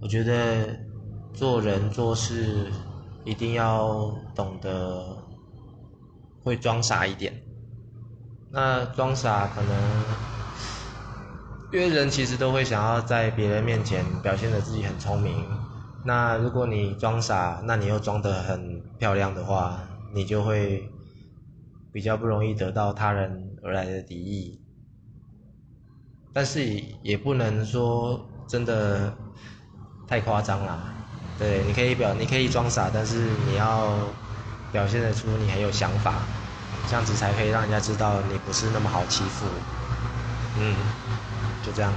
我觉得做人做事一定要懂得会装傻一点。那装傻可能，因为人其实都会想要在别人面前表现的自己很聪明。那如果你装傻，那你又装得很漂亮的话，你就会比较不容易得到他人而来的敌意。但是也不能说真的太夸张啦。对，你可以表，你可以装傻，但是你要表现得出你很有想法。这样子才可以让人家知道你不是那么好欺负，嗯，就这样。